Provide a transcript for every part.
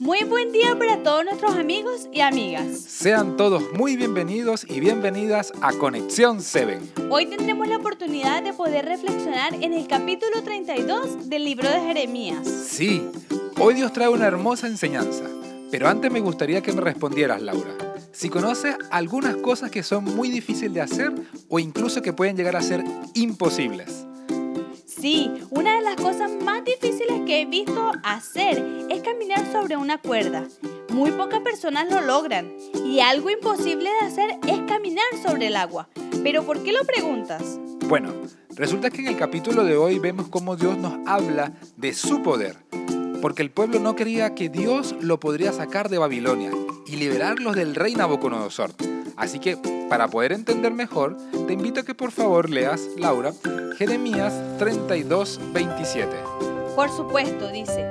Muy buen día para todos nuestros amigos y amigas. Sean todos muy bienvenidos y bienvenidas a Conexión 7. Hoy tendremos la oportunidad de poder reflexionar en el capítulo 32 del libro de Jeremías. Sí, hoy Dios trae una hermosa enseñanza. Pero antes me gustaría que me respondieras, Laura. Si conoces algunas cosas que son muy difíciles de hacer o incluso que pueden llegar a ser imposibles. Sí, una de las cosas más difíciles que he visto hacer es caminar sobre una cuerda. Muy pocas personas lo logran y algo imposible de hacer es caminar sobre el agua. Pero ¿por qué lo preguntas? Bueno, resulta que en el capítulo de hoy vemos cómo Dios nos habla de su poder, porque el pueblo no creía que Dios lo podría sacar de Babilonia y liberarlos del rey Nabucodonosor. Así que, para poder entender mejor, te invito a que por favor leas, Laura, Jeremías 32, 27. Por supuesto, dice,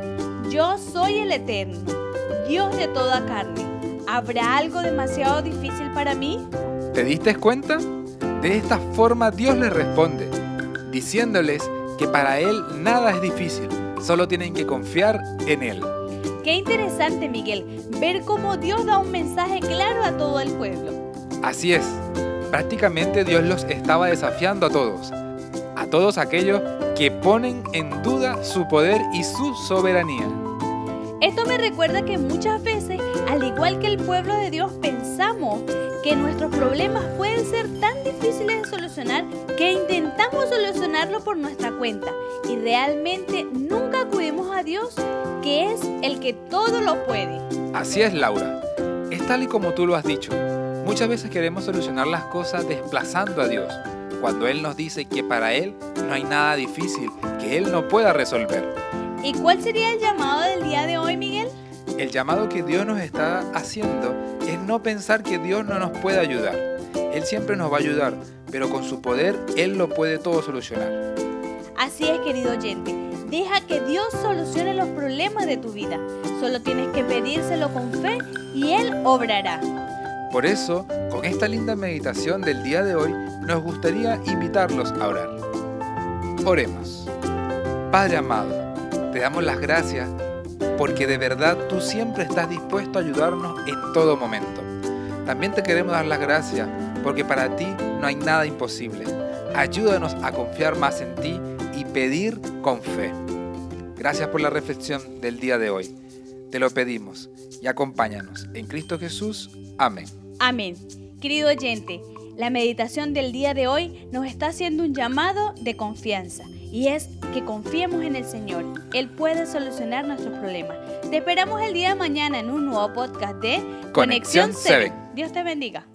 yo soy el Eterno, Dios de toda carne. ¿Habrá algo demasiado difícil para mí? ¿Te diste cuenta? De esta forma Dios les responde, diciéndoles que para Él nada es difícil, solo tienen que confiar en Él. Qué interesante, Miguel, ver cómo Dios da un mensaje claro a todo el pueblo. Así es, prácticamente Dios los estaba desafiando a todos, a todos aquellos que ponen en duda su poder y su soberanía. Esto me recuerda que muchas veces, al igual que el pueblo de Dios, pensamos que nuestros problemas pueden ser tan difíciles de solucionar que intentamos solucionarlo por nuestra cuenta y realmente nunca acudimos a Dios, que es el que todo lo puede. Así es, Laura. Es tal y como tú lo has dicho. Muchas veces queremos solucionar las cosas desplazando a Dios, cuando Él nos dice que para Él no hay nada difícil que Él no pueda resolver. ¿Y cuál sería el llamado del día de hoy, Miguel? El llamado que Dios nos está haciendo es no pensar que Dios no nos puede ayudar. Él siempre nos va a ayudar, pero con su poder Él lo puede todo solucionar. Así es, querido oyente. Deja que Dios solucione los problemas de tu vida. Solo tienes que pedírselo con fe y Él obrará. Por eso, con esta linda meditación del día de hoy, nos gustaría invitarlos a orar. Oremos. Padre amado, te damos las gracias porque de verdad tú siempre estás dispuesto a ayudarnos en todo momento. También te queremos dar las gracias porque para ti no hay nada imposible. Ayúdanos a confiar más en ti y pedir con fe. Gracias por la reflexión del día de hoy. Te lo pedimos y acompáñanos. En Cristo Jesús. Amén. Amén. Querido oyente, la meditación del día de hoy nos está haciendo un llamado de confianza y es que confiemos en el Señor. Él puede solucionar nuestros problemas. Te esperamos el día de mañana en un nuevo podcast de Conexión 7. Dios te bendiga.